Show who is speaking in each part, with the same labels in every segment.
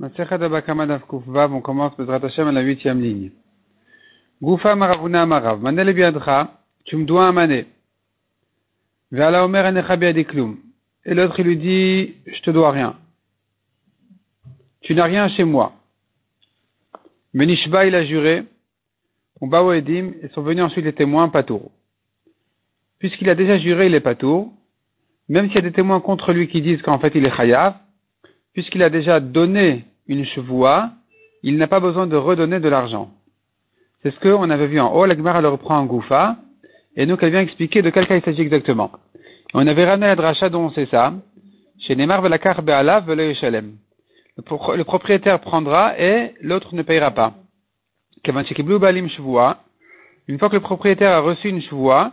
Speaker 1: on commence Bezrat Hashem à la huitième ligne. Goufa maravuna marav, manel biadra, tu me dois un mané. Ve'ala omer biadiklum. Et l'autre il lui dit, je te dois rien. Tu n'as rien chez moi. Menishba il a juré, on va edim, et sont venus ensuite les témoins patour. Puisqu'il a déjà juré, il est patour. Même s'il y a des témoins contre lui qui disent qu'en fait il est chayav, puisqu'il a déjà donné une chevoie, il n'a pas besoin de redonner de l'argent. C'est ce qu'on avait vu en haut, la Gemara le reprend en Goufa, et donc elle vient expliquer de quel cas il s'agit exactement. On avait ramené la dracha dont c'est ça, chez Neymar Velakar. Le propriétaire prendra et l'autre ne payera pas. Une fois que le propriétaire a reçu une chevoie,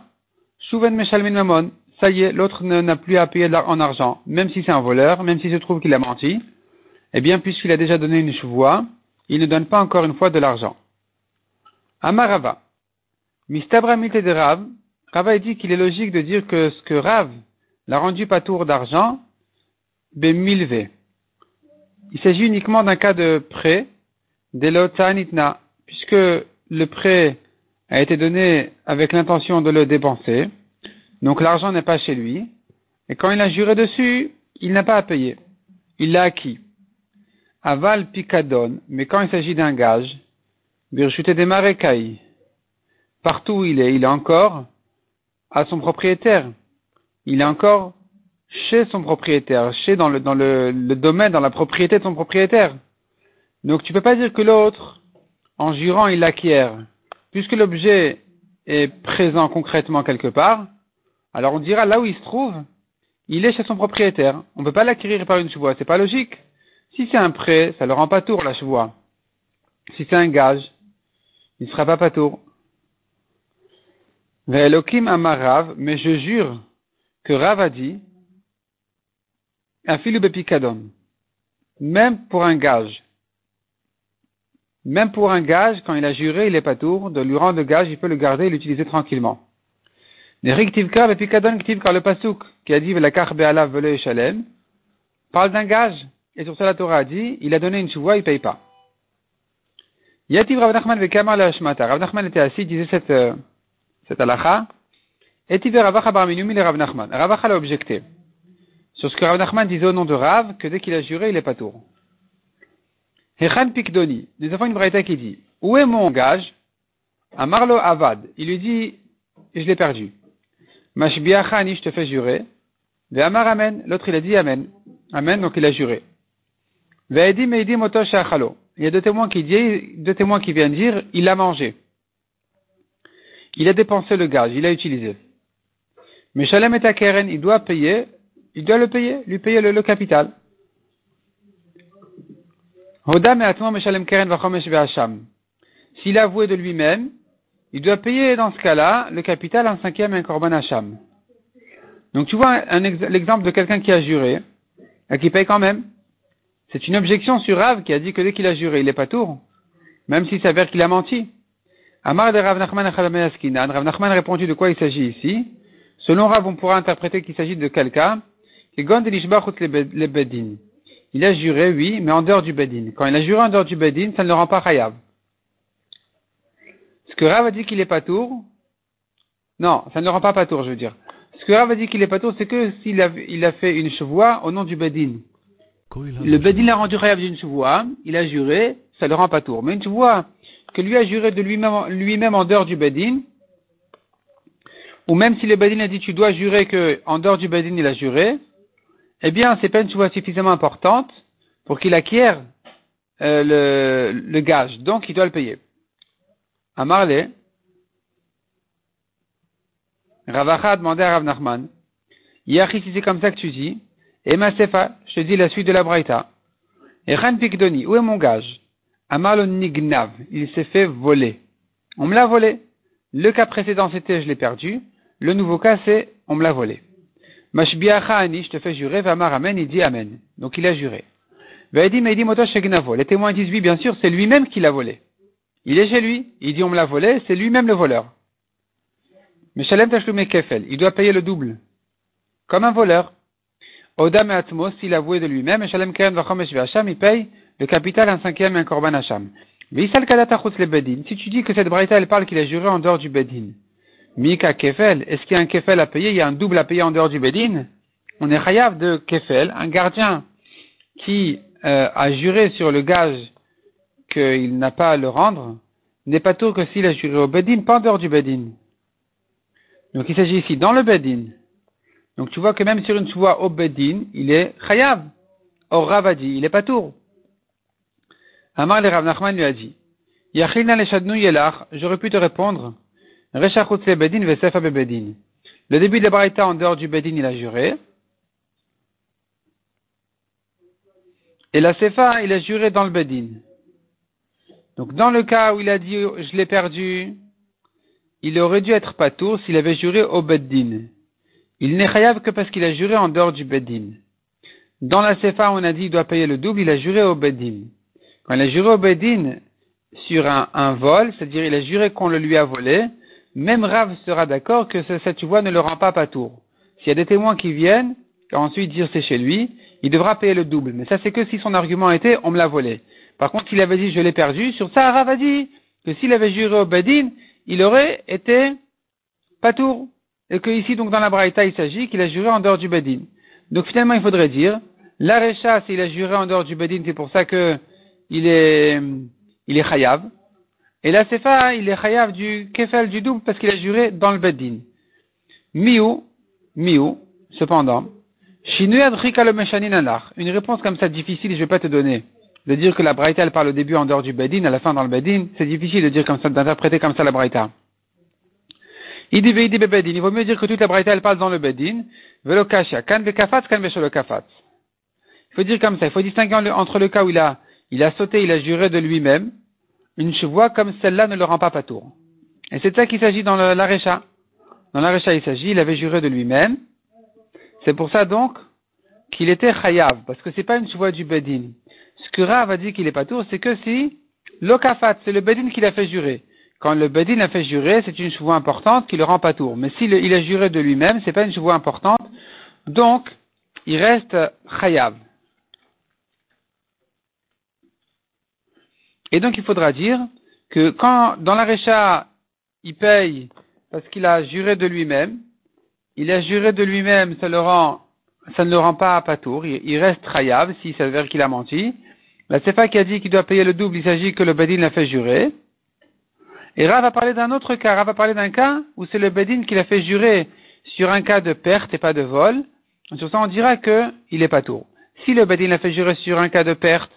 Speaker 1: Meshalmin ça y est, l'autre n'a plus à payer en argent, même si c'est un voleur, même s'il se trouve qu'il a menti, eh bien, puisqu'il a déjà donné une chevoie, il ne donne pas encore une fois de l'argent. Amarava. Mistabra de Rav, Rava dit qu'il est logique de dire que ce que Rav l'a rendu pas tour d'argent, milvé. Il s'agit uniquement d'un cas de prêt, nitna, puisque le prêt a été donné avec l'intention de le dépenser, donc l'argent n'est pas chez lui. Et quand il a juré dessus, il n'a pas à payer. Il l'a acquis. Aval picadon, mais quand il s'agit d'un gage, birchute des marécailles, partout où il est, il est encore à son propriétaire. Il est encore chez son propriétaire, chez dans le, le, le domaine, dans la propriété de son propriétaire. Donc tu peux pas dire que l'autre, en jurant, il l'acquiert. Puisque l'objet est présent concrètement quelque part, alors on dira là où il se trouve, il est chez son propriétaire. On ne peut pas l'acquérir par une chevoie, c'est pas logique. Si c'est un prêt, ça ne le rend pas tour la chevoie. Si c'est un gage, il ne sera pas pas tour. Ve'elokim amarav, mais je jure que Rav a dit, afilu bepikadon, même pour un gage, même pour un gage, quand il a juré, il est pas tour, de lui rendre le gage, il peut le garder et l'utiliser tranquillement. Car le pasuk qui a dit Shalem parle d'un gage. Et sur ça, la Torah a dit, il a donné une chouva, il paye pas. Yativ Rav Nachman Vekamar la Shmata. Rav Nachman était assis, il disait cette, euh, cette halacha. Etiv Ravacha Bar Minumi le Rav Nachman. Ravacha l'a objecté. Sur ce que Rav Nachman disait au nom de Rav, que dès qu'il a juré, il est pas tour. Hechan Pikdoni. Nous avons une braïta qui dit, où est mon gage? Amarlo Avad. Il lui dit, je l'ai perdu. Mashbiachani, je te fais jurer. Ve'amar amen. L'autre, il a dit amen. Amen, donc il a juré. Il y a deux témoins qui viennent dire, il a mangé. Il a dépensé le gaz, il a utilisé. Mais Shalem et Keren, il doit payer, il doit le payer, lui payer le, le capital. S'il a avoué de lui-même, il doit payer dans ce cas-là le capital en cinquième et un korban hacham. Donc tu vois l'exemple de quelqu'un qui a juré et qui paye quand même. C'est une objection sur Rav qui a dit que dès qu'il a juré, il n'est pas tour, même s'il s'avère qu'il a menti. Amar de Rav Nachman Rav Nachman répondu de quoi il s'agit ici? Selon Rav, on pourra interpréter qu'il s'agit de quelqu'un qui. Il a juré, oui, mais en dehors du bedin. Quand il a juré en dehors du bedin, ça ne le rend pas chayav. Ce que Rav a dit qu'il est pas tour, non, ça ne le rend pas pas tour, je veux dire. Ce que Rav a dit qu'il est pas tour, c'est que s'il a, il a fait une chevoie au nom du Bedin. Le Bedin l'a rendu Rav d'une chevoie, il a juré, ça le rend pas tour. Mais une chevoie que lui a juré de lui-même, lui-même en dehors du Bedin, ou même si le Bedin a dit tu dois jurer que en dehors du Bedin il a juré, eh bien c'est pas une chevoie suffisamment importante pour qu'il acquiert euh, le, le gage, donc il doit le payer. Amarle, Ravacha a demandé à Rav Nachman, Yachi, c'est comme ça que tu dis, et sefa, je te dis la suite de la braïta. Et Ran Pikdoni, où est mon gage? Amarlo Nignav, il s'est fait voler. On me l'a volé. Le cas précédent c'était je l'ai perdu. Le nouveau cas c'est on me l'a volé. Mashbiacha ani, je te fais jurer, Vamar Amen, il dit Amen. Donc il a juré. Les témoins disent oui, bien sûr, c'est lui-même qui l'a volé. Il est chez lui, il dit on me l'a volé, c'est lui-même le voleur. Mais Shalem Tashlume Kefel, il doit payer le double. Comme un voleur. Odam et Atmos, s'il a voué de lui-même, Shalem Vachomesh Vacham, il paye le capital un cinquième et un korban hacham. Mais le bedin. Si tu dis que cette braïta, elle parle qu'il a juré en dehors du bedin. Mika kefel, est-ce qu'il y a un kefel à payer, il y a un double à payer en dehors du bedin? On est chayav de kefel, un gardien qui euh, a juré sur le gage qu'il n'a pas à le rendre, n'est pas tout que s'il a juré au bedin, pas en dehors du bedin. Donc il s'agit ici dans le bedin. Donc tu vois que même sur une choua au bedin, il est chayav. Au ravadi, il est pas tour. Amar le Rav Nachman lui a dit, Yachilna le shadnu yelach, j'aurais pu te répondre, bedin bedin. Le début de la braïta en dehors du bedin, il a juré. Et la sefa, il a juré dans le bedin. Donc dans le cas où il a dit je l'ai perdu, il aurait dû être patour s'il avait juré au beddin. Il n'est chayav que parce qu'il a juré en dehors du beddin. Dans la sefa, on a dit il doit payer le double, il a juré au beddin. Quand il a juré au beddin sur un, vol, c'est-à-dire il a juré qu'on le lui a volé, même Rav sera d'accord que cette voix ne le rend pas patour. S'il y a des témoins qui viennent, ensuite dire c'est chez lui, il devra payer le double. Mais ça c'est que si son argument était on me l'a volé. Par contre, s'il avait dit je l'ai perdu, sur ça, Rav a dit que s'il avait juré au Bedin, il aurait été patour. Et que ici, donc, dans la Braïta, il s'agit qu'il a juré en dehors du Bedin. Donc, finalement, il faudrait dire, l'Arecha, s'il a juré en dehors du Bedin, c'est pour ça que il est, il est chayav. Et la Sefa, il est chayav du kefel du double parce qu'il a juré dans le Bedin. Miou, miou, cependant, une réponse comme ça difficile, je vais pas te donner de dire que la Braïta, elle parle au début en dehors du Bedin, à la fin dans le Bedin, c'est difficile de dire comme ça, d'interpréter comme ça la Braïta. Il dit, il vaut mieux dire que toute la Braïta, elle parle dans le Bedin. Il faut dire comme ça, il faut distinguer entre le cas où il a, il a sauté, il a juré de lui-même, une chevoie comme celle-là ne le rend pas patour. Et c'est ça qu'il s'agit dans l'Arecha. Dans l'Arecha, il s'agit, il avait juré de lui-même. C'est pour ça donc qu'il était chayav, parce que c'est pas une chevoie du Bedin ce que Rav a dit qu'il est pas tour, c'est que si l'okafat, c'est le bedin qui l'a fait jurer. Quand le bedin a fait jurer, c'est une chevoie importante qui le rend pas tour. Mais s'il il a juré de lui-même, c'est pas une chevoie importante, donc il reste chayav. Et donc il faudra dire que quand dans la récha, il paye parce qu'il a juré de lui-même, il a juré de lui-même, ça le rend ça ne le rend pas à patour, il, reste chayav s'il s'avère qu'il a menti. La Sefa qui a dit qu'il doit payer le double, il s'agit que le Bedin l'a fait jurer. Et Rav a parlé d'un autre cas. Rav a parlé d'un cas où c'est le Bedin qui l'a fait jurer sur un cas de perte et pas de vol. Sur ça, on dira qu'il est pas tour. Si le Bedin l'a fait jurer sur un cas de perte,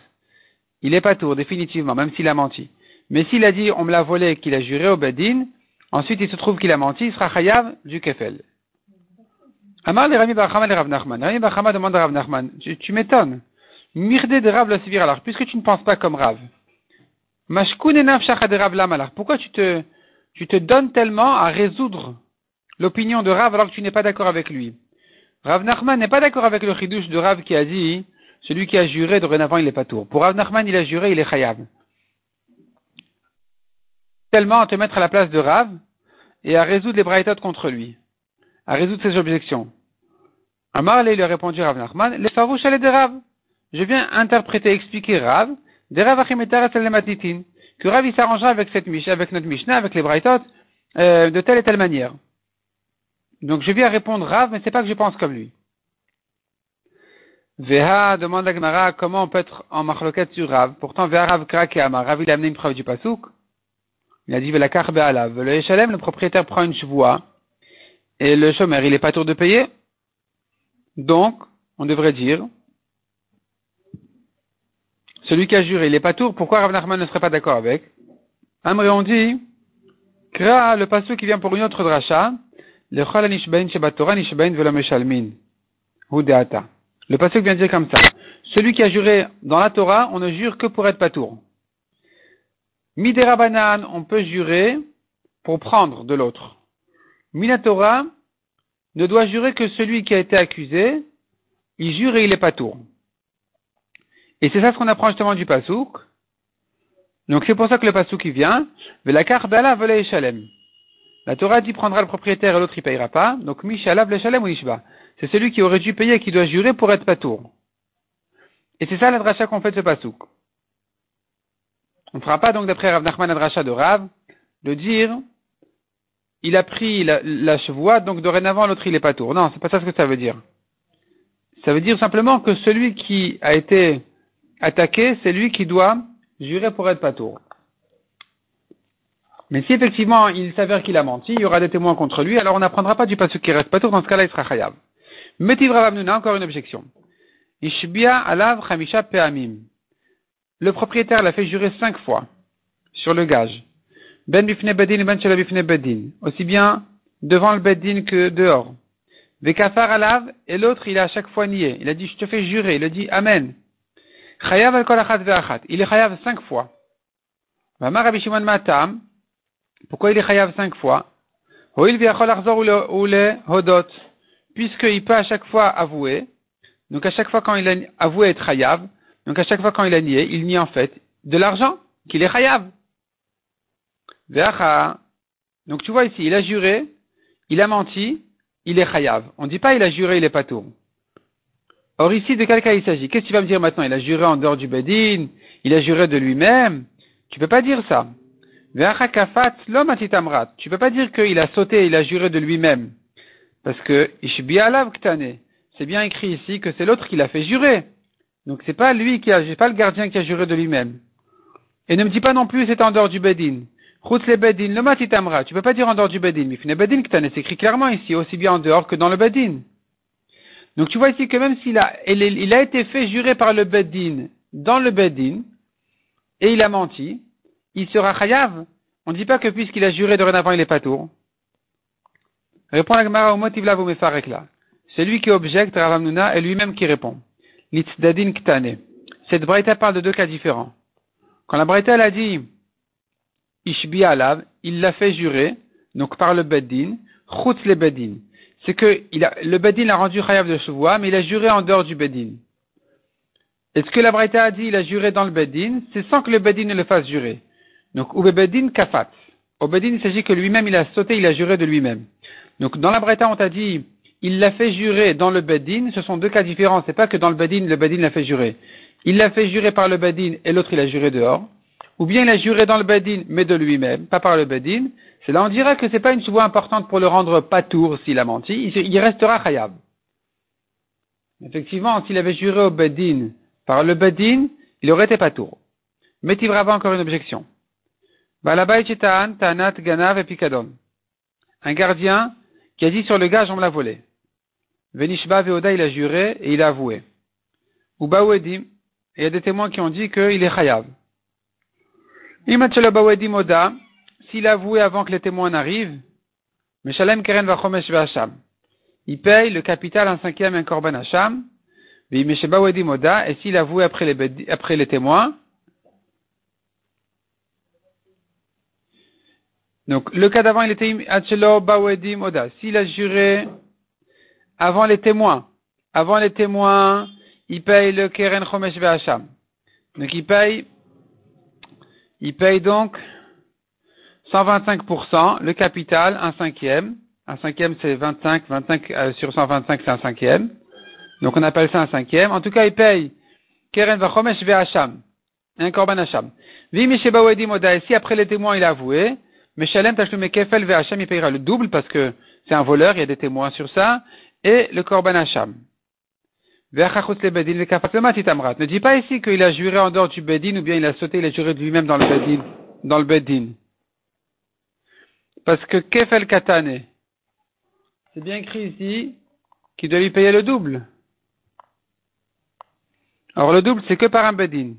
Speaker 1: il est pas tour, définitivement, même s'il a menti. Mais s'il a dit on me l'a volé qu'il a juré au Bedin, ensuite il se trouve qu'il a menti, il sera chayav du kefel. Amar le Rami le Rav Nachman. Rami Bachama demande à Rav Nachman, tu, m'étonnes. Mirde de Rav la alors, puisque tu ne penses pas comme Rav. Mashkun de Rav Lam Pourquoi tu te, tu te donnes tellement à résoudre l'opinion de Rav alors que tu n'es pas d'accord avec lui? Rav Nachman n'est pas d'accord avec le chidouche de Rav qui a dit, celui qui a juré dorénavant il est pas tour. Pour Rav Nachman, il a juré, il est chayav. Tellement à te mettre à la place de Rav et à résoudre les braïtotes contre lui à résoudre ses objections. Amar lui a répondu Rav Nachman, les farouches de Rav. Je viens interpréter, expliquer Rav, des Rav que Rav s'arrangera avec cette notre Mishnah, avec les Braithot, euh, de telle et telle manière. Donc je viens répondre Rav, mais c'est pas que je pense comme lui. Veha demande à Gemara comment on peut être en machloket sur Rav? Pourtant, Veha Rav et Amar. Rav il a amené une preuve du pasouk. Il a dit Vela Be'alav. Le Eshalem, le propriétaire prend une chevoie et le chômeur, il est pas tour de payer. Donc, on devrait dire, celui qui a juré, il est pas tour, pourquoi Rav Nachman ne serait pas d'accord avec? Amré, on dit, Kra, le passage qui vient pour une autre dracha, le chol nishbain shebatora nishbain meshalmin. Hudeata. Le passage vient dire comme ça. Celui qui a juré dans la Torah, on ne jure que pour être patour. Midera banan, on peut jurer pour prendre de l'autre. Minatora ne doit jurer que celui qui a été accusé, il jure et il est pas tour. Et c'est ça ce qu'on apprend justement du pasouk. Donc c'est pour ça que le pasouk qui vient, la shalem. La Torah dit prendra le propriétaire et l'autre il payera pas. Donc mishalav le shalem ou ishba. C'est celui qui aurait dû payer et qui doit jurer pour être patour. Et c'est ça la dracha qu'on fait de ce pasouk. On ne fera pas donc d'après Rav Nachman Adracha de Rav, de dire, il a pris la, la chevoie, donc dorénavant l'autre il est pas tour. Non, c'est pas ça ce que ça veut dire. Ça veut dire simplement que celui qui a été attaqué, c'est lui qui doit jurer pour être pas tour. Mais si effectivement il s'avère qu'il a menti, il y aura des témoins contre lui, alors on n'apprendra pas du passage qui reste pas tour, dans ce cas-là il sera chayav. Metiv Ravamnuna, encore une objection. Ishbia alav chamisha pe'amim. Le propriétaire l'a fait jurer cinq fois sur le gage. Ben bifne bedin ben bifne bedin. Aussi bien devant le bedin que dehors. Vekafar alav, et l'autre, il a à chaque fois nié. Il a dit, je te fais jurer. Il a dit, Amen. Al. Il est chayav cinq fois. Vamar Shimon matam. Pourquoi il est chayav cinq fois? Hodot. Puisqu'il peut à chaque fois avouer. Donc à chaque fois quand il a avoué être chayav, donc à chaque fois quand il a nié, il nie en fait de l'argent, qu'il est chayav. Donc tu vois ici, il a juré, il a menti, il est chayav. On ne dit pas il a juré, il est pas tout. Or ici, de quel cas il s'agit? Qu'est-ce que tu vas me dire maintenant? Il a juré en dehors du bedin, il a juré de lui-même. Tu peux pas dire ça. Tu Tu peux pas dire qu'il a sauté, il a juré de lui-même. Parce que c'est bien écrit ici que c'est l'autre qui l'a fait jurer. Donc c'est pas lui qui a, c'est pas le gardien qui a juré de lui-même. Et ne me dis pas non plus c'est en dehors du bedin. Route le bedin, le. Tu peux pas dire en dehors du bedin. Mais bedin c'est écrit clairement ici, aussi bien en dehors que dans le bedin. Donc tu vois ici que même s'il a, il a été fait jurer par le bedin dans le bedin, et il a menti, il sera chayav. On ne dit pas que puisqu'il a juré dorénavant il est pas tour. Répond la Gemara au motif là, vous me là. C'est lui qui objecte, Ravamnuna, et lui-même qui répond. Litzdadin ktane. Cette braïta parle de deux cas différents. Quand la braïta a dit Ishbi alav, il l'a fait jurer, donc par le beddin, chutz le beddin. C'est que le beddin l'a rendu chayav de chevois, mais il a juré en dehors du beddin. Est-ce que la braïta a dit il a juré dans le beddin C'est sans que le beddin ne le fasse jurer. Donc, ou beddin kafat. Au beddin, il s'agit que lui-même, il a sauté, il a juré de lui-même. Donc, dans la braïta, on t'a dit il l'a fait jurer dans le bedin, ce sont deux cas différents. C'est pas que dans le bedin, le bedin l'a fait jurer. Il l'a fait jurer par le bedin et l'autre il a juré dehors. Ou bien il a juré dans le bedin, mais de lui-même, pas par le bedin. C'est là on dirait que c'est pas une voie importante pour le rendre pas tour s'il a menti. Il, restera khayab. Effectivement, s'il avait juré au bedin par le bedin, il aurait été pas tour. Mais il encore une objection. Ganav et Un gardien qui a dit sur le gage on me l'a volé. Venishba Veoda, il a juré et il a avoué. Ou Bawedim, il y a des témoins qui ont dit qu'il est chayav. Bawedim Oda, s'il a avoué avant que les témoins n'arrivent, Meshalem Keren Vachomesh Vacham. Il paye le capital un cinquième et un korban Hacham. Bawedim Oda, et s'il a après les, témoins, donc, le cas d'avant, il était Achelo Bawedim Oda. S'il a juré avant les témoins. Avant les témoins, il paye le Keren Chomesh Ve'asham. Donc il paye, il paye donc 125%, le capital, un cinquième. Un cinquième c'est 25, 25 euh, sur 125 c'est un cinquième. Donc on appelle ça un cinquième. En tout cas, il paye Keren Vachomesh Ve'asham. Un Korban Hasham. Vi si après les témoins il a avoué, Meshalem Tashlume Kefel Ve'asham, il payera le double parce que c'est un voleur, il y a des témoins sur ça et le Korban Hacham. Ne dis pas ici qu'il a juré en dehors du Bedin ou bien il a sauté, il a juré de lui-même dans le Bedin. Dans le Bedin. Parce que Kefel Katane, c'est bien écrit ici qu'il doit lui payer le double. Alors le double, c'est que par un Bedin.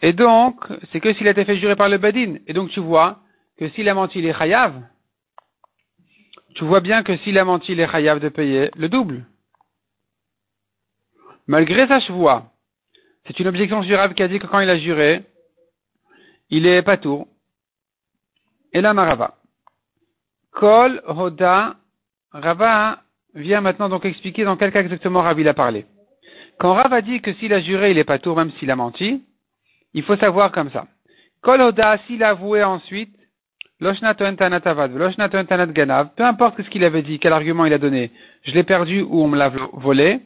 Speaker 1: Et donc, c'est que s'il a été fait jurer par le Bedin. Et donc tu vois que s'il a menti, il est chayav tu vois bien que s'il a menti, il est chayav de payer le double. Malgré sa chevoie, c'est une objection Rav qui a dit que quand il a juré, il est pas tout. Et là, Marava. Kol, Hoda, Rava vient maintenant donc expliquer dans quel cas exactement Rav il a parlé. Quand Rav a dit que s'il a juré, il est pas tour, même s'il a menti, il faut savoir comme ça. Kol Hoda, s'il a avoué ensuite, peu importe ce qu'il avait dit, quel argument il a donné, je l'ai perdu ou on me l'a volé,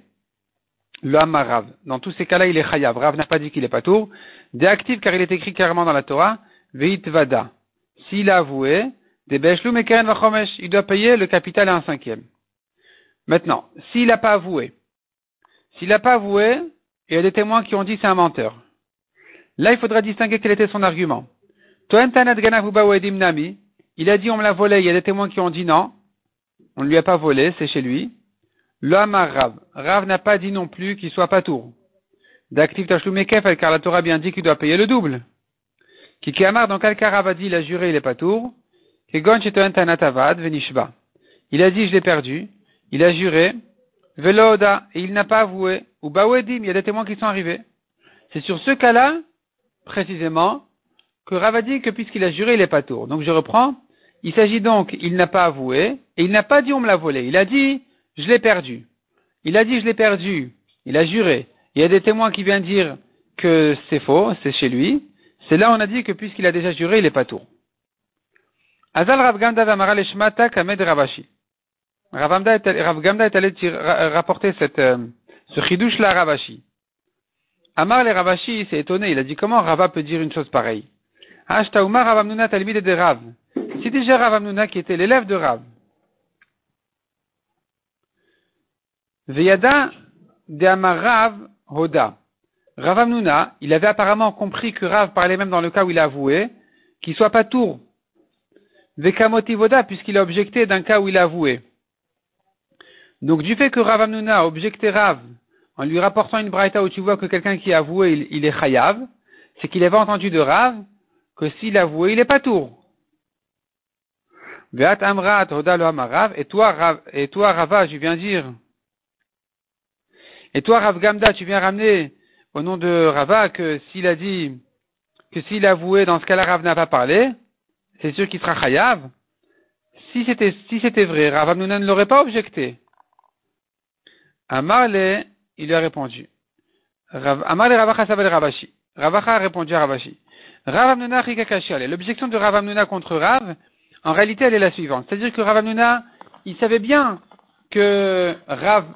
Speaker 1: le Rav. Dans tous ces cas-là, il est chayav. Rav n'a pas dit qu'il est pas tour. Déactif car il est écrit clairement dans la Torah, veit vada. S'il a avoué, des il doit payer le capital à un cinquième. Maintenant, s'il n'a pas avoué, s'il n'a pas avoué, il y a des témoins qui ont dit c'est un menteur. Là, il faudra distinguer quel était son argument. Il a dit on me l'a volé, il y a des témoins qui ont dit non, on ne lui a pas volé, c'est chez lui. L'homme Rav. Rav n'a pas dit non plus qu'il soit pas tour. D'actif Tachloumekef, car la Torah bien dit qu'il doit payer le double. Kiki Amar, dans quel cas Rav a dit il a juré, il est pas tour. Il a dit je l'ai perdu, il a juré, Veloda, et il n'a pas avoué, ou Bawedim, il y a des témoins qui sont arrivés. C'est sur ce cas-là, précisément, que Rav a dit que puisqu'il a juré, il est pas tour. Donc je reprends, il s'agit donc, il n'a pas avoué, et il n'a pas dit on me l'a volé. Il a dit, je l'ai perdu. Il a dit, je l'ai perdu. Il a juré. Il y a des témoins qui viennent dire que c'est faux, c'est chez lui. C'est là on a dit que puisqu'il a déjà juré, il est pas tour. Azal Rav Gamda Vamara Leshmata Kamed Ravashi. Rav Gamda est allé rapporter cette, euh, ce chidouche là Ravashi. Amar le Ravashi s'est étonné. Il a dit comment Rava peut dire une chose pareille? Ashta Umar Rav Amnuna Talmide de Rav. C'est déjà Rav Amnuna qui était l'élève de Rav. Veyada de Amarav Hoda. Rav Amnuna, il avait apparemment compris que Rav parlait même dans le cas où il a avoué, qu'il soit pas tour. Vekamoti Voda, puisqu'il a objecté d'un cas où il a avoué. Donc, du fait que Rav Amnuna a objecté Rav, en lui rapportant une braïta où tu vois que quelqu'un qui a avoué, il, est chayav, c'est qu'il avait entendu de Rav que s'il a avoué, il est pas tour. Veat Amrat Hoda lo et toi, Rav, et toi, Rava, je viens dire, et toi, Rav Gamda, tu viens ramener au nom de Rava que s'il a dit, que s'il a avoué, dans ce cas-là, Rav n'a pas parlé, c'est sûr qu'il sera chayav. Si c'était, vrai, Rav Amnuna ne l'aurait pas objecté. Amarle, il lui a répondu. Amarle Ravacha s'appelle Ravashi. Ravacha a répondu à Ravashi. Rav Amnuna L'objection de Rav Amnuna contre Rav, en réalité, elle est la suivante. C'est-à-dire que Rav Amnuna, il savait bien que Rav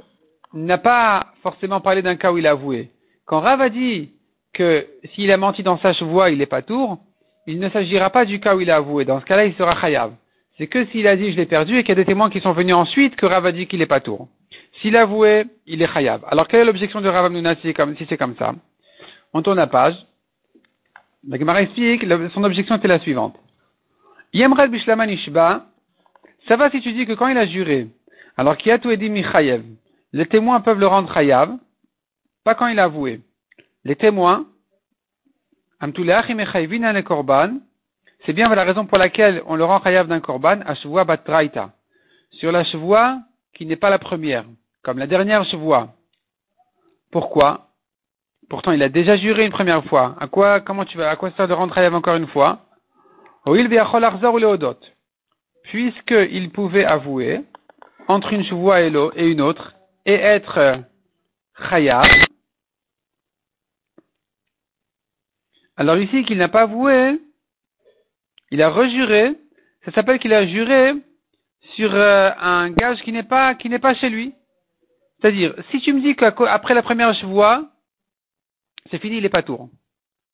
Speaker 1: n'a pas forcément parlé d'un cas où il a avoué. Quand Rav a dit que s'il a menti dans sa voix, il n'est pas tour, il ne s'agira pas du cas où il a avoué. Dans ce cas-là, il sera chayav. C'est que s'il a dit je l'ai perdu et qu'il y a des témoins qui sont venus ensuite que Rav a dit qu'il n'est pas tour. S'il a avoué, il est chayav. Alors quelle est l'objection de Rav si c'est comme, ça? On tourne la page. La explique, son objection était la suivante. Yemrel Bishlaman Ishba, ça va si tu dis que quand il a juré, alors qu'il a tout dit Michayev, les témoins peuvent le rendre chayav, pas quand il a avoué. Les témoins, c'est bien la raison pour laquelle on le rend chayav d'un korban à batraita. Sur la chevoa qui n'est pas la première, comme la dernière chevoa. Pourquoi? Pourtant, il a déjà juré une première fois. À quoi, comment tu vas, à quoi ça sert de rendre chayav encore une fois? Puisqu'il pouvait avouer entre une chevoa et une autre, et être chayav. Alors ici, qu'il n'a pas avoué, il a rejuré, ça s'appelle qu'il a juré sur euh, un gage qui n'est pas, qui n'est pas chez lui. C'est-à-dire, si tu me dis qu'après la première voix, c'est fini, il est pas tour.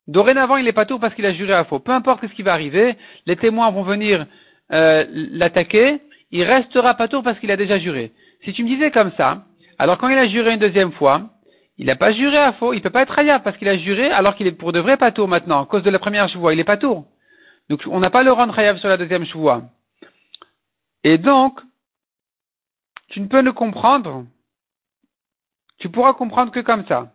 Speaker 1: Dorénavant, il est pas tour parce qu'il a juré à faux. Peu importe ce qui va arriver, les témoins vont venir euh, l'attaquer, il restera pas tour parce qu'il a déjà juré. Si tu me disais comme ça, alors quand il a juré une deuxième fois, il n'a pas juré à faux, il peut pas être rayable parce qu'il a juré alors qu'il est pour de vrai pas tour maintenant, à cause de la première chevoie, il est pas tour. Donc on n'a pas le rendre rayable sur la deuxième chevoie. Et donc, tu ne peux le comprendre, tu pourras comprendre que comme ça.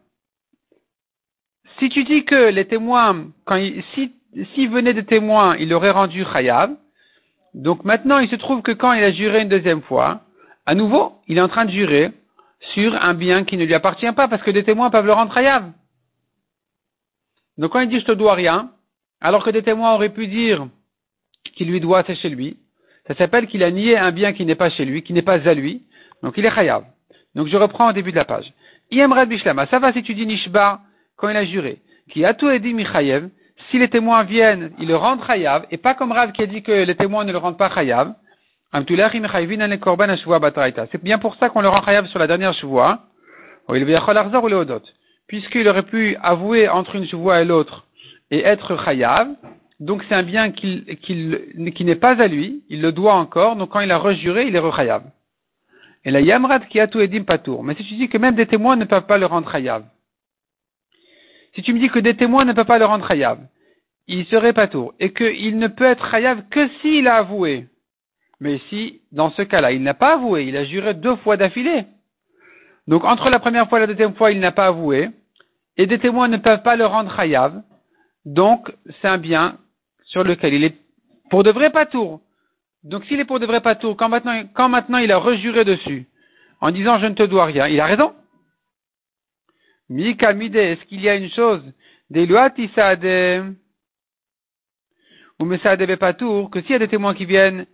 Speaker 1: Si tu dis que les témoins, quand si, s'il venait des témoins, il aurait rendu Khayab, donc maintenant il se trouve que quand il a juré une deuxième fois, à nouveau, il est en train de jurer sur un bien qui ne lui appartient pas, parce que des témoins peuvent le rendre hayav. Donc quand il dit je te dois rien, alors que des témoins auraient pu dire qu'il lui doit, c'est chez lui, ça s'appelle qu'il a nié un bien qui n'est pas chez lui, qui n'est pas à lui, donc il est chayav. Donc je reprends au début de la page. Iyemred Bishlama, ça va si tu dis Nishba quand il a juré, qui a tout dit Michayev, si les témoins viennent, ils le rendent chayav, et pas comme Rav qui a dit que les témoins ne le rendent pas chayav, c'est bien pour ça qu'on le rend chayav sur la dernière chevoie. Puisqu'il aurait pu avouer entre une chevoie et l'autre et être chayav, donc c'est un bien qui n'est pas à lui, il le doit encore, donc quand il a rejuré, il est rechayav. Et la yamrad qui a tout edim patour. Mais si tu dis que même des témoins ne peuvent pas le rendre chayav, si tu me dis que des témoins ne peuvent pas le rendre chayav, il serait patour, et qu'il ne peut être chayav que s'il a avoué. Mais si, dans ce cas-là, il n'a pas avoué, il a juré deux fois d'affilée. Donc entre la première fois et la deuxième fois, il n'a pas avoué, et des témoins ne peuvent pas le rendre chayav, donc c'est un bien sur lequel il est pour de vrai patour. Donc s'il est pour de vrai patour, quand maintenant, quand maintenant il a rejuré dessus, en disant je ne te dois rien, il a raison. Mika est-ce qu'il y a une chose, ou mesade patour, que s'il y a des témoins qui viennent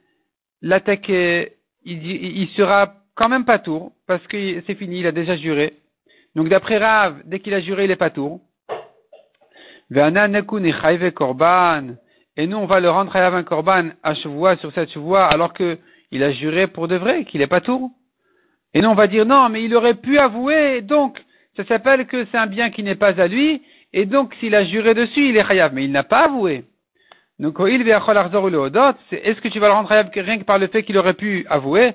Speaker 1: l'attaquer, il, il, sera quand même pas tour, parce que c'est fini, il a déjà juré. Donc d'après Rav, dès qu'il a juré, il est pas tour. korban. Et nous, on va le rendre à un korban à chevoie sur cette chevoie, alors qu'il a juré pour de vrai, qu'il est pas tour. Et nous, on va dire non, mais il aurait pu avouer, donc, ça s'appelle que c'est un bien qui n'est pas à lui, et donc, s'il a juré dessus, il est chayav, mais il n'a pas avoué. Donc, il est-ce que tu vas le rendre chayav rien que par le fait qu'il aurait pu avouer?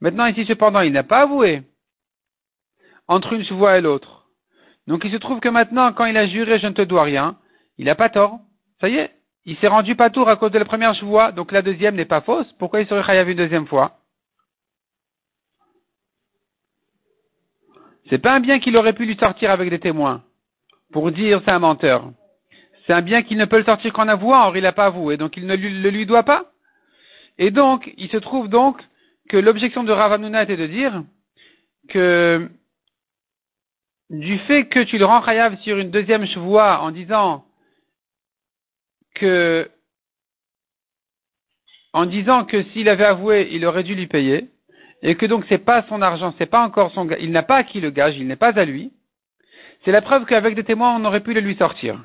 Speaker 1: Maintenant, ici, cependant, il n'a pas avoué. Entre une chevoie et l'autre. Donc, il se trouve que maintenant, quand il a juré, je ne te dois rien, il n'a pas tort. Ça y est, il s'est rendu pas tour à cause de la première chevoie, donc la deuxième n'est pas fausse. Pourquoi il serait chayav une deuxième fois? C'est pas un bien qu'il aurait pu lui sortir avec des témoins pour dire c'est un menteur. C'est un bien qu'il ne peut le sortir qu'en avouant, or il n'a pas avoué, donc il ne le lui doit pas. Et donc, il se trouve donc que l'objection de Ravanuna était de dire que du fait que tu le rends chayav sur une deuxième chevoie en disant que en disant que s'il avait avoué, il aurait dû lui payer, et que donc c'est pas son argent, c'est pas encore son, il n'a pas acquis le gage, il n'est pas à lui. C'est la preuve qu'avec des témoins, on aurait pu le lui sortir.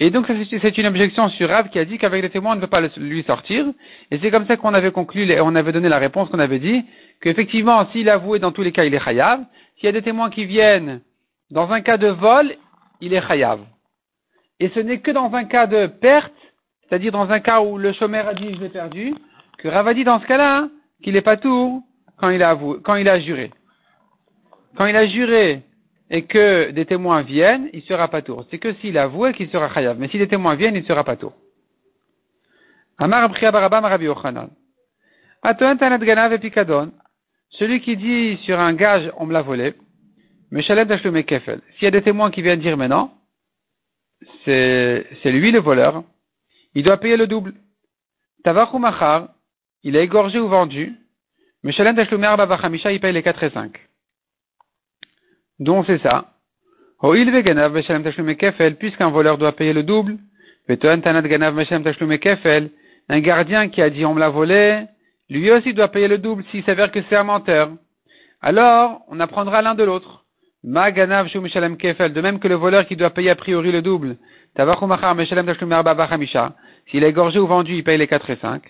Speaker 1: Et donc c'est une objection sur Rav qui a dit qu'avec des témoins, on ne peut pas lui sortir. Et c'est comme ça qu'on avait conclu, on avait donné la réponse qu'on avait dit, qu'effectivement, s'il avoué, dans tous les cas, il est chayav. S'il y a des témoins qui viennent, dans un cas de vol, il est chayav. Et ce n'est que dans un cas de perte, c'est-à-dire dans un cas où le chômeur a dit je l'ai perdu, que Rav a dit dans ce cas-là, qu'il n'est pas tout quand il a avoué, quand il a juré. Quand il a juré et que des témoins viennent, il sera pas tour. C'est que s'il a avoué qu'il sera chayav. Mais si des témoins viennent, il sera pas tour. Amar. Celui qui dit sur un gage, on me l'a volé, Kefel. S'il y a des témoins qui viennent dire maintenant, c'est lui le voleur, il doit payer le double. Tavachu Machar, il a égorgé ou vendu, mais Shalem Tashlumer Arba il paye les 4 et 5. Donc c'est ça. Kefel, puisqu'un voleur doit payer le double, Kefel, un gardien qui a dit on me l'a volé, lui aussi doit payer le double s'il s'avère que c'est un menteur. Alors, on apprendra l'un de l'autre. Ma Ganav Shum Shalem Kefel, de même que le voleur qui doit payer a priori le double, s'il est égorgé ou vendu, il paye les 4 et 5.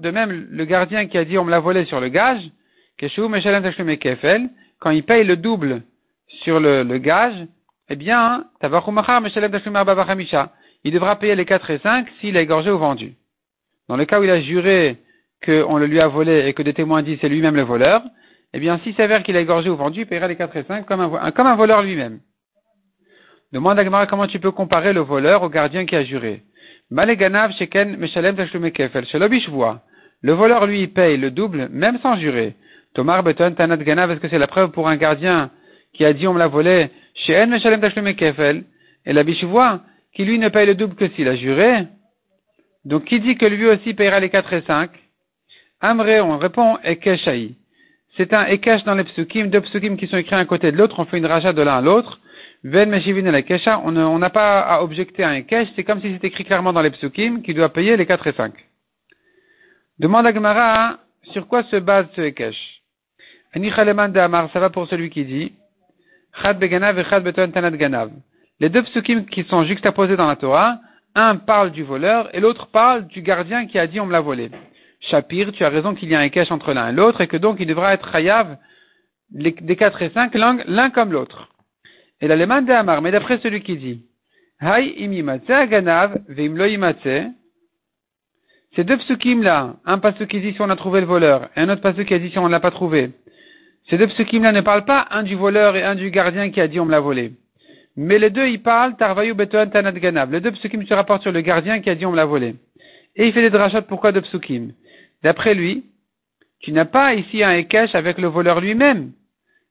Speaker 1: De même, le gardien qui a dit on me l'a volé sur le gage, quand il paye le double sur le, gage, eh bien, il devra payer les 4 et 5 s'il a égorgé ou vendu. Dans le cas où il a juré qu'on le lui a volé et que des témoins disent c'est lui-même le voleur, eh bien, s'il s'avère qu'il a égorgé ou vendu, il paiera les 4 et 5 comme un, voleur lui-même. Demande à comment tu peux comparer le voleur au gardien qui a juré. Le voleur, lui, paye le double, même sans jurer. Tomar beton tanat ganav, est-ce que c'est la preuve pour un gardien qui a dit on me l'a volé? Sheen meshalem kefel. Et la bichoua, qui lui ne paye le double que s'il a juré. Donc, qui dit que lui aussi payera les 4 et 5? Amré, on répond ekeshaï. C'est un ekesh dans les psukim, deux psukim qui sont écrits un côté de l'autre, on fait une raja de l'un à l'autre. Ven Meshivin la Kesha, on n'a pas à objecter à un Kesh, c'est comme si c'était écrit clairement dans les psukim qu'il doit payer les 4 et 5. Demande à Gemara, sur quoi se base ce Kesh de Amar, ça va pour celui qui dit, Chad Beganav et Beton Ganav. Les deux psukim qui sont juxtaposés dans la Torah, un parle du voleur et l'autre parle du gardien qui a dit on me l'a volé. Shapir, tu as raison qu'il y a un cache entre l'un et l'autre et que donc il devra être chayav des 4 et 5 l'un comme l'autre. Et la demande de Amar, mais d'après celui qui dit, Hay veimlo ces deux psukim là, un pasuk qui dit si on a trouvé le voleur, et un autre pasuk qui a dit si on ne l'a pas trouvé. Ces deux psukim là ne parlent pas un du voleur et un du gardien qui a dit on me l'a volé. Mais les deux, ils parlent Tarvayu Betoan Tanat Ganav. Les deux psukim se rapportent sur le gardien qui a dit on me l'a volé. Et il fait des drachot pourquoi de psukim? D'après lui, tu n'as pas ici un Ekesh avec le voleur lui-même.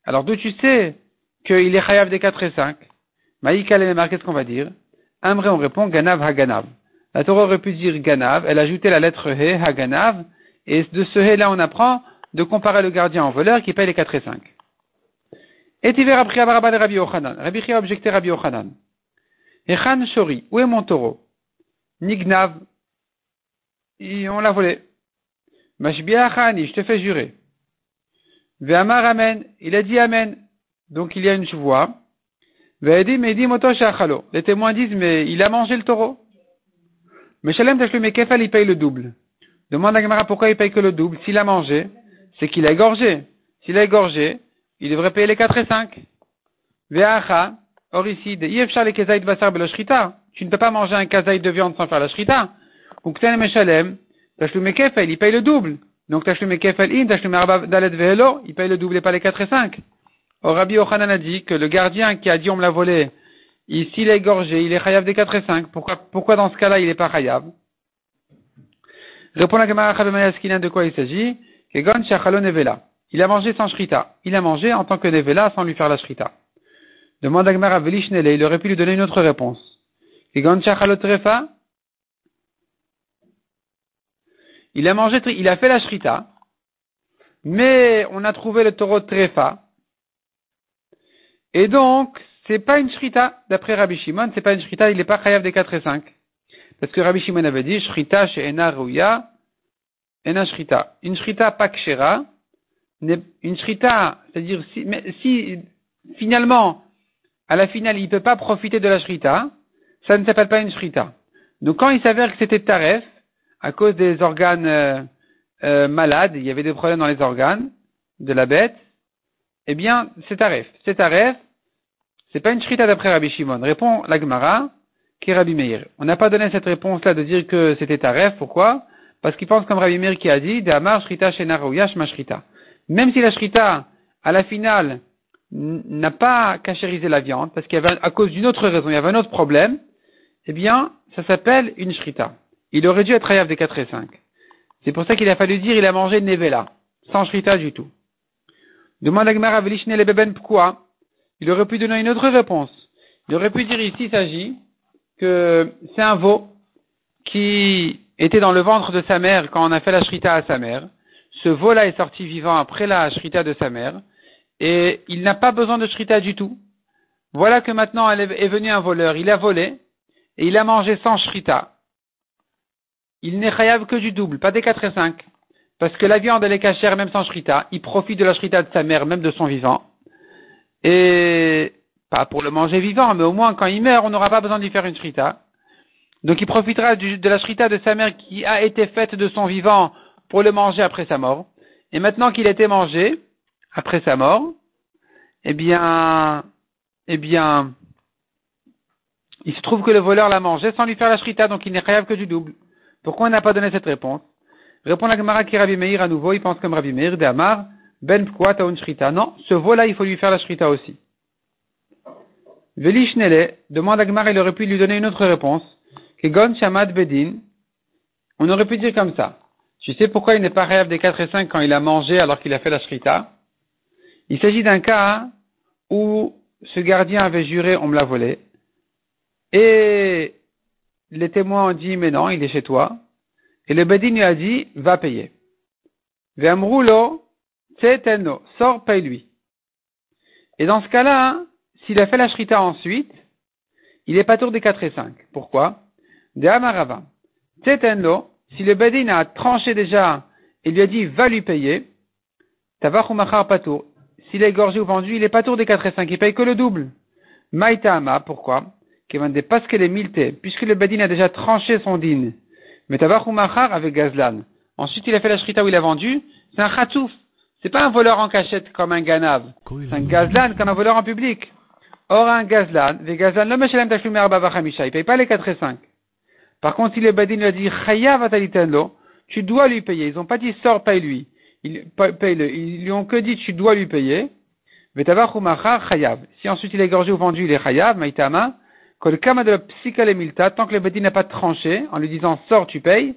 Speaker 1: Alors d'où tu sais qu'il est chayav des 4 et 5 Maïkal et qu'est-ce qu'on va dire Amré, on répond Ganav Haganav. La Torah aurait pu dire Ganav, elle a ajouté la lettre He, Haganav, et de ce He là on apprend de comparer le gardien en voleur qui paye les 4 et 5. Et tu verras Rabbi Yochanan. Rabbi Chia objecté Rabbi Yochanan. Echan Shori, où est mon taureau? Nignav, on l'a volé. Mashbiachani, je te fais jurer. Ve'amar Amen, il a dit Amen. Donc il y a une voix. Ve'edim edim moto shachalo. Les témoins disent, mais il a mangé le taureau? Mais Shalem Tashlume Kefal, il paye le double. Demande à Gamara pourquoi il paye que le double. S'il a mangé, c'est qu'il a égorgé. S'il a égorgé, il devrait payer les 4 et 5. Ve'acha, or ici. Tu ne peux pas manger un kazaïd de viande sans faire la shrita. Kten meshalem, tashlume kefel, il paye le double. Donc tashlume kefel in, arba dalet ve'elo, il paye le double et pas les 4 et 5. Or Rabbi Ochanan a dit que le gardien qui a dit on me l'a volé, ici il est égorgé, il est chayav des 4 et 5. Pourquoi, dans ce cas-là il n'est pas chayav? Répond la Gemara de quoi il s'agit? Kegon shachalon evela. Il a mangé sans shrita. Il a mangé en tant que nevela sans lui faire la shrita. Demande à Gmara Velishnele, il aurait pu lui donner une autre réponse. Il a mangé, il a fait la shrita, mais on a trouvé le taureau trefa. Et donc, c'est pas une shrita, d'après Rabbi Shimon, c'est pas une shrita, il n'est pas chayav des 4 et 5. Parce que Rabbi Shimon avait dit, shrita chez Ena Rouya, Ena shrita. Une shrita pas kshera, une shrita, c'est-à-dire si, mais si finalement, à la finale, il ne peut pas profiter de la shrita, ça ne s'appelle pas une shrita. Donc quand il s'avère que c'était taref, à cause des organes euh, euh, malades, il y avait des problèmes dans les organes de la bête, eh bien, c'est taref. C'est taref, c'est pas une shrita d'après Rabbi Shimon. Répond la Gemara, qui est Rabbi Meir. On n'a pas donné cette réponse-là de dire que c'était taref. Pourquoi? Parce qu'il pense comme Rabbi Meir qui a dit, de Amar shrita shena ma shrita même si la shrita, à la finale, n'a pas cachérisé la viande, parce qu'il y avait, à cause d'une autre raison, il y avait un autre problème, eh bien, ça s'appelle une shrita. Il aurait dû être ayav des 4 et 5. C'est pour ça qu'il a fallu dire il a mangé nevela, sans shrita du tout. Demande à Gmara le beben pourquoi? Il aurait pu donner une autre réponse. Il aurait pu dire ici, il s'agit que c'est un veau qui était dans le ventre de sa mère quand on a fait la shrita à sa mère ce veau-là est sorti vivant après la shrita de sa mère, et il n'a pas besoin de shrita du tout. Voilà que maintenant est venu un voleur, il a volé, et il a mangé sans shrita. Il n'est chayav que du double, pas des 4 et 5. Parce que la viande, elle est cachère même sans shrita. Il profite de la shrita de sa mère, même de son vivant. Et pas pour le manger vivant, mais au moins quand il meurt, on n'aura pas besoin d'y faire une shrita. Donc il profitera de la shrita de sa mère qui a été faite de son vivant pour le manger après sa mort. Et maintenant qu'il a été mangé, après sa mort, eh bien, eh bien, il se trouve que le voleur l'a mangé sans lui faire la shrita, donc il n'est rêve que du double. Pourquoi on n'a pas donné cette réponse? Répond la Gemara qui Rabbi Meir à nouveau, il pense comme Rabbi Meir, de Amar, ben t'as une shrita Non, ce veau-là, il faut lui faire la shrita aussi. Velishnele demande à Gemara, il aurait pu lui donner une autre réponse. Kegon Shamad Bedin, on aurait pu dire comme ça. Tu sais pourquoi il n'est pas rêve des 4 et 5 quand il a mangé alors qu'il a fait la shrita? Il s'agit d'un cas où ce gardien avait juré on me l'a volé et les témoins ont dit mais non, il est chez toi. Et le Bedin lui a dit va payer. Ve'amrulo tseteno, sors, paye-lui. Et dans ce cas-là, s'il a fait la shrita ensuite, il est pas tour des 4 et 5. Pourquoi? De Amarava. Tseteno, si le Bedin a tranché déjà et lui a dit va lui payer, Tavachumachar Patour. S'il est gorgé ou vendu, il est pas tour des 4 et 5, il paye que le double. Maïtama, pourquoi? Parce qu'elle est milté, puisque le Bedin a déjà tranché son din. Mais Tavachumachar avec Gazlan. ensuite il a fait la shrita où il a vendu, c'est un khatouf. C'est pas un voleur en cachette comme un ganav. C'est un gazlan comme un voleur en public. Or, un gazlan, les gazlan, le meshalem tachlumer arba il paye pas les 4 et 5. Par contre, si le badin lui a dit, chayav lo, tu dois lui payer. Ils ont pas dit, sors, paye-lui. Ils, paye-le. Ils lui ont que dit, tu dois lui payer. Si ensuite il est égorgé ou vendu, il est chayav, maïtama. Kol kama de la tant que le badin n'a pas tranché, en lui disant, sors, tu payes,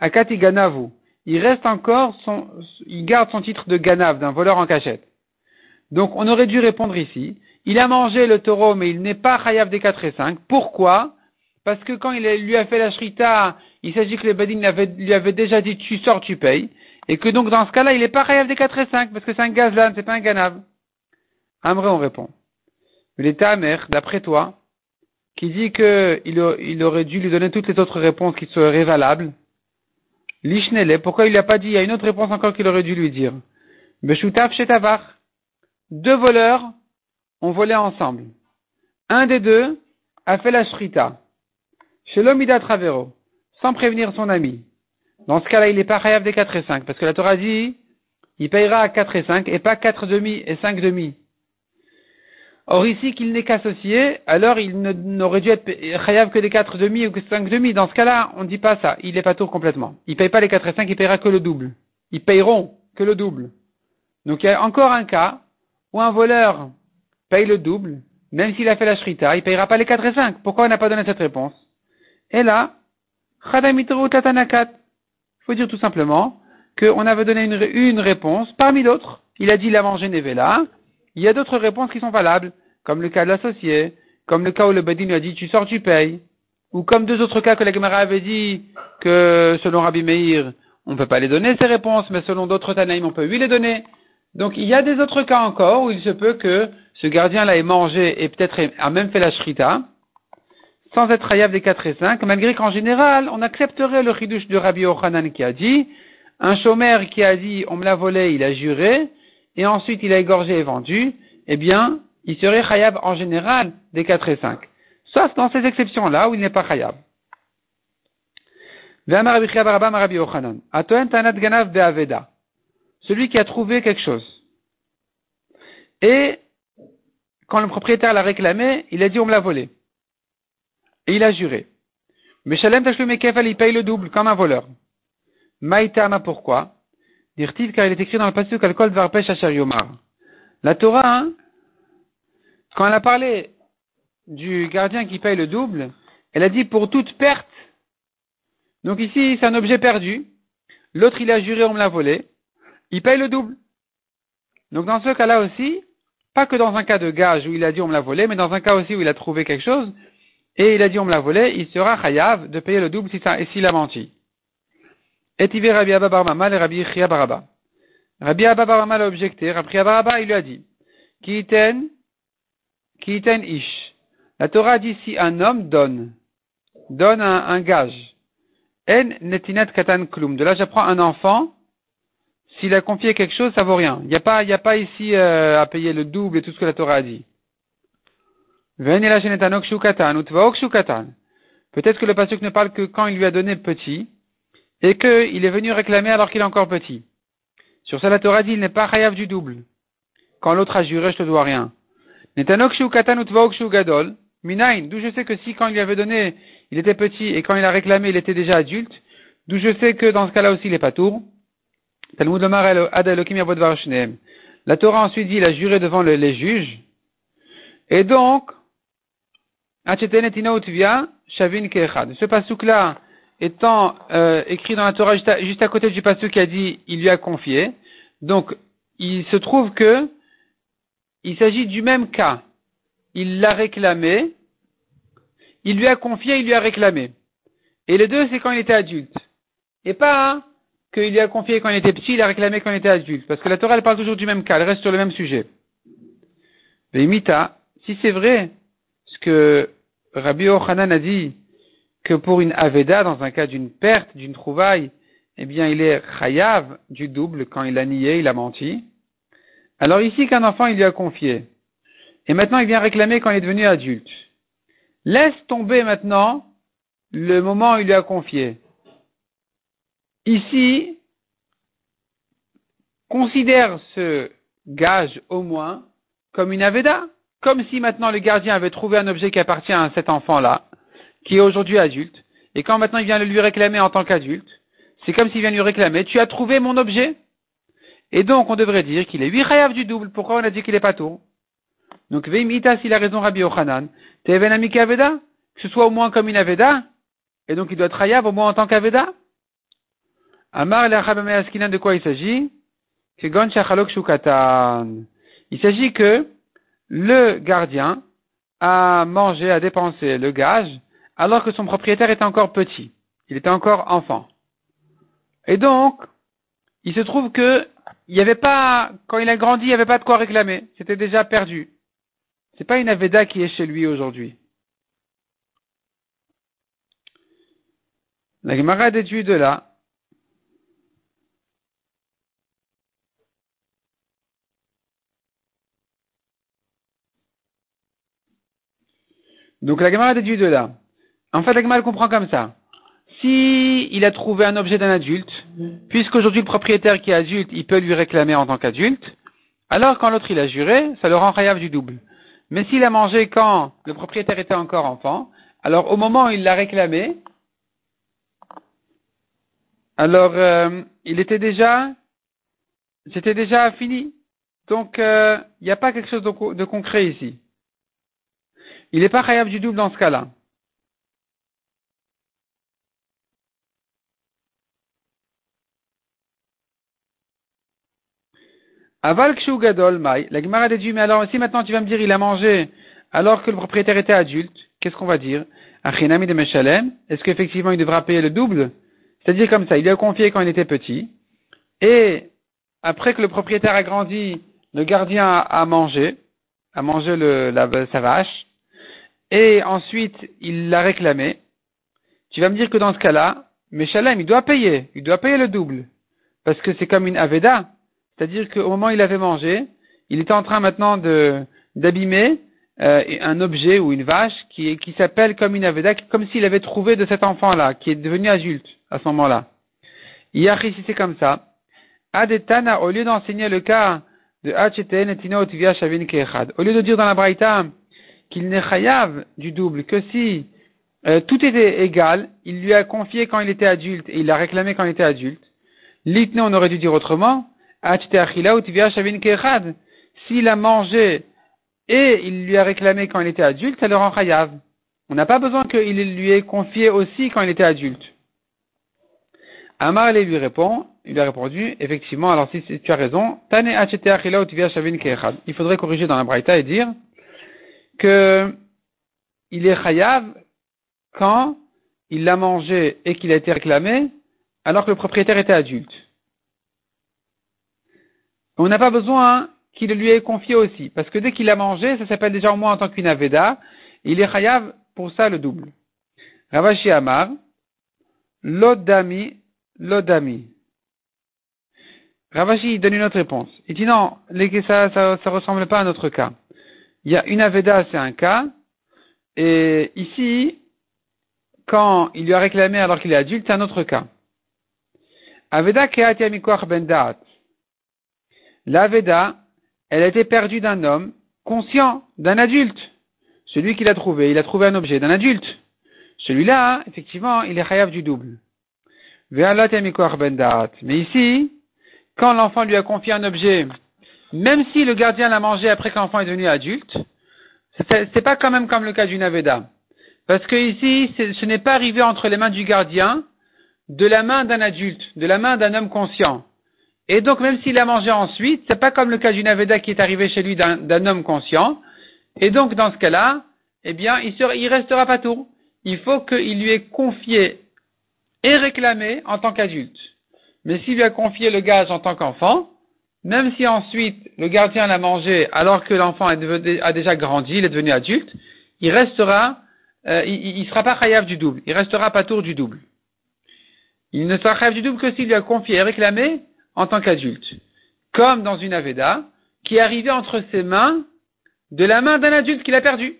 Speaker 1: akati ganavu. Il reste encore son, il garde son titre de ganav, d'un voleur en cachette. Donc, on aurait dû répondre ici, il a mangé le taureau, mais il n'est pas chayav des 4 et 5. Pourquoi? Parce que quand il lui a fait la shrita, il s'agit que le badin lui avait déjà dit tu sors, tu payes. Et que donc dans ce cas-là, il n'est pas chayav des 4 et 5 parce que c'est un gazlan, c'est pas un ganav. Amré, on répond. L'état amer, d'après toi, qui dit qu'il il aurait dû lui donner toutes les autres réponses qui seraient valables. L'ishnele, pourquoi il lui a pas dit, il y a une autre réponse encore qu'il aurait dû lui dire. Beshutaf shetavar. Deux voleurs ont volé ensemble. Un des deux a fait la shrita. Chez l'omida travero, sans prévenir son ami. Dans ce cas-là, il n'est pas chayav des 4 et 5, parce que la Torah dit, il payera à 4 et 5, et pas 4 demi et 5 demi. Or ici, qu'il n'est qu'associé, alors il n'aurait dû être chayav que des 4 demi ou que 5 demi. Dans ce cas-là, on ne dit pas ça. Il n'est pas tout complètement. Il ne paye pas les 4 et 5, il payera que le double. Ils payeront que le double. Donc il y a encore un cas où un voleur paye le double, même s'il a fait la shrita, il ne payera pas les 4 et 5. Pourquoi on n'a pas donné cette réponse? Et là, il faut dire tout simplement qu'on avait donné une, réponse parmi d'autres. Il a dit la manger Nevela. Il y a d'autres réponses qui sont valables, comme le cas de l'associé, comme le cas où le Badin lui a dit tu sors, tu payes, ou comme deux autres cas que la Gemara avait dit que selon Rabbi Meir, on ne peut pas les donner ces réponses, mais selon d'autres Tanaïm, on peut lui les donner. Donc il y a des autres cas encore où il se peut que ce gardien-là ait mangé et peut-être a même fait la shrita, sans être hayav des 4 et 5, malgré qu'en général, on accepterait le chidouche de Rabbi Ochanan qui a dit, un chômeur qui a dit, on me l'a volé, il a juré, et ensuite il a égorgé et vendu, eh bien, il serait chayav en général des 4 et 5. Sauf dans ces exceptions-là où il n'est pas chayav. Celui qui a trouvé quelque chose. Et, quand le propriétaire l'a réclamé, il a dit on me l'a volé. Et il a juré. Mais Shalem Kefal, il paye le double, comme un voleur. Maïtama, pourquoi? Dire-t-il car il est écrit dans le passage Kalkol Dvarpesh Yomar. La Torah, hein, quand elle a parlé du gardien qui paye le double, elle a dit pour toute perte. Donc ici, c'est un objet perdu. L'autre, il a juré, on me l'a volé. Il paye le double. Donc dans ce cas-là aussi, pas que dans un cas de gage où il a dit on me l'a volé, mais dans un cas aussi où il a trouvé quelque chose, et il a dit on me l'a volé, il sera chayav de payer le double s'il a menti. Et il Rabbi Abba Barmama et Rabbi Chia Baraba. Rabbi Abba Barmama l'a objecté, Rabbi Baraba il lui a dit, Kiiten, Kiiten Ish. La Torah dit si un homme donne, donne un, gage. En netinat katan klum. De là j'apprends un enfant, s'il a confié quelque chose, ça vaut rien. Il n'y a pas ici euh, à payer le double et tout ce que la Torah a dit. Peut-être que le pasuk ne parle que quand il lui a donné petit, et qu'il est venu réclamer alors qu'il est encore petit. Sur ça, la Torah dit, il n'est pas chayav du double. Quand l'autre a juré, je te dois rien. gadol, minain, d'où je sais que si quand il lui avait donné, il était petit, et quand il a réclamé, il était déjà adulte, d'où je sais que dans ce cas-là aussi, il n'est pas tour. La Torah ensuite dit, il a juré devant les juges, et donc, ce pasuk-là étant euh, écrit dans la Torah juste à, côté du pasuk qui a dit il lui a confié, donc il se trouve que il s'agit du même cas. Il l'a réclamé, il lui a confié, il lui a réclamé. Et les deux, c'est quand il était adulte. Et pas qu'il lui a confié quand il était petit, il a réclamé quand il était adulte. Parce que la Torah, elle parle toujours du même cas, elle reste sur le même sujet. Mais si c'est vrai, ce que Rabbi Ochanan a dit que pour une Aveda, dans un cas d'une perte, d'une trouvaille, eh bien, il est chayav du double quand il a nié, il a menti. Alors ici, qu'un enfant, il lui a confié. Et maintenant, il vient réclamer quand il est devenu adulte. Laisse tomber maintenant le moment où il lui a confié. ici, considère ce gage au moins comme une aveda, comme si maintenant le gardien avait trouvé un objet qui appartient à cet enfant-là, qui est aujourd'hui adulte, et quand maintenant il vient le lui réclamer en tant qu'adulte, c'est comme s'il vient lui réclamer, tu as trouvé mon objet? Et donc on devrait dire qu'il est huit chayav du double. Pourquoi on a dit qu'il est pas tout? Donc Veimita, s'il a raison Rabbi Yochanan, t'es aveda, que ce soit au moins comme une aveda, et donc il doit être chayav au moins en tant qu'aveda? Amar de quoi il s'agit? Il s'agit que le gardien a mangé, a dépensé le gage, alors que son propriétaire était encore petit. Il était encore enfant. Et donc, il se trouve que il n'y avait pas, quand il a grandi, il n'y avait pas de quoi réclamer. C'était déjà perdu. C'est pas une Aveda qui est chez lui aujourd'hui. La Gemara déduit de là Donc la Gemara déduit de là. En fait, la Gemara comprend comme ça. Si a trouvé un objet d'un adulte, puisqu'aujourd'hui le propriétaire qui est adulte, il peut lui réclamer en tant qu'adulte, alors quand l'autre il a juré, ça le rend rayable du double. Mais s'il a mangé quand le propriétaire était encore enfant, alors au moment où il l'a réclamé, alors euh, il était déjà, c'était déjà fini. Donc euh, il n'y a pas quelque chose de concret ici il n'est pas khayab du double dans ce cas-là. Aval gadol la Gemara déduit, mais alors si maintenant tu vas me dire il a mangé alors que le propriétaire était adulte, qu'est-ce qu'on va dire? Achinami de Meshalem, est-ce qu'effectivement il devra payer le double? C'est-à-dire comme ça, il lui a confié quand il était petit, et après que le propriétaire a grandi, le gardien a mangé, a mangé le, la, sa vache, et ensuite il l'a réclamé, tu vas me dire que dans ce cas-là, Meshalem, il doit payer, il doit payer le double, parce que c'est comme une Aveda, c'est-à-dire qu'au moment où il avait mangé, il était en train maintenant de d'abîmer euh, un objet ou une vache qui, qui s'appelle comme une Aveda, comme s'il avait trouvé de cet enfant-là, qui est devenu adulte à ce moment-là. Il a c'est comme ça. Adetana, au lieu d'enseigner le cas de Hacheten et Shavin au lieu de dire dans la Braïta, qu'il n'est chayav du double que si euh, tout était égal, il lui a confié quand il était adulte et il l'a réclamé quand il était adulte. L'itne, on aurait dû dire autrement, s'il a mangé et il lui a réclamé quand il était adulte, ça le rend chayav. On n'a pas besoin qu'il lui ait confié aussi quand il était adulte. Amar lui répond, il lui a répondu, effectivement, alors si tu as raison, il faudrait corriger dans la braïta et dire, que il est chayav quand il l'a mangé et qu'il a été réclamé alors que le propriétaire était adulte. On n'a pas besoin qu'il lui ait confié aussi, parce que dès qu'il a mangé, ça s'appelle déjà au moins en tant qu'une aveda, il est chayav pour ça le double. Ravashi Amar, l'odami, l'odami. Ravashi donne une autre réponse. Il dit non, ça, ça ressemble pas à notre cas. Il y a une Aveda, c'est un cas. Et ici, quand il lui a réclamé alors qu'il est adulte, c'est un autre cas. Aveda ben L'Aveda, elle a été perdue d'un homme conscient, d'un adulte. Celui qui l'a trouvé, il a trouvé un objet d'un adulte. Celui-là, effectivement, il est chayav du double. Ben Mais ici, quand l'enfant lui a confié un objet même si le gardien l'a mangé après que l'enfant est devenu adulte, c'est pas quand même comme le cas d'une Aveda. Parce que ici, ce n'est pas arrivé entre les mains du gardien, de la main d'un adulte, de la main d'un homme conscient. Et donc, même s'il a mangé ensuite, c'est pas comme le cas d'une Aveda qui est arrivé chez lui d'un homme conscient. Et donc, dans ce cas-là, eh bien, il, sera, il restera pas tout. Il faut qu'il lui ait confié et réclamé en tant qu'adulte. Mais s'il lui a confié le gage en tant qu'enfant, même si ensuite le gardien l'a mangé alors que l'enfant a déjà grandi, il est devenu adulte, il restera, euh, il sera pas chayav du double, il restera pas tour du double. Il ne sera chayav du double que s'il lui a confié et réclamé en tant qu'adulte. Comme dans une Aveda, qui est arrivée entre ses mains de la main d'un adulte qu'il a perdu.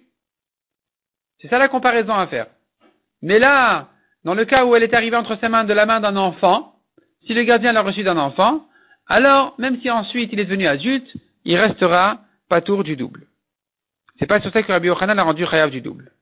Speaker 1: C'est ça la comparaison à faire. Mais là, dans le cas où elle est arrivée entre ses mains de la main d'un enfant, Si le gardien l'a reçu d'un enfant, alors même si ensuite il est devenu adulte, il restera patour du double. C'est pas sur ça que Rabbi Yochanan a rendu Chayav du double.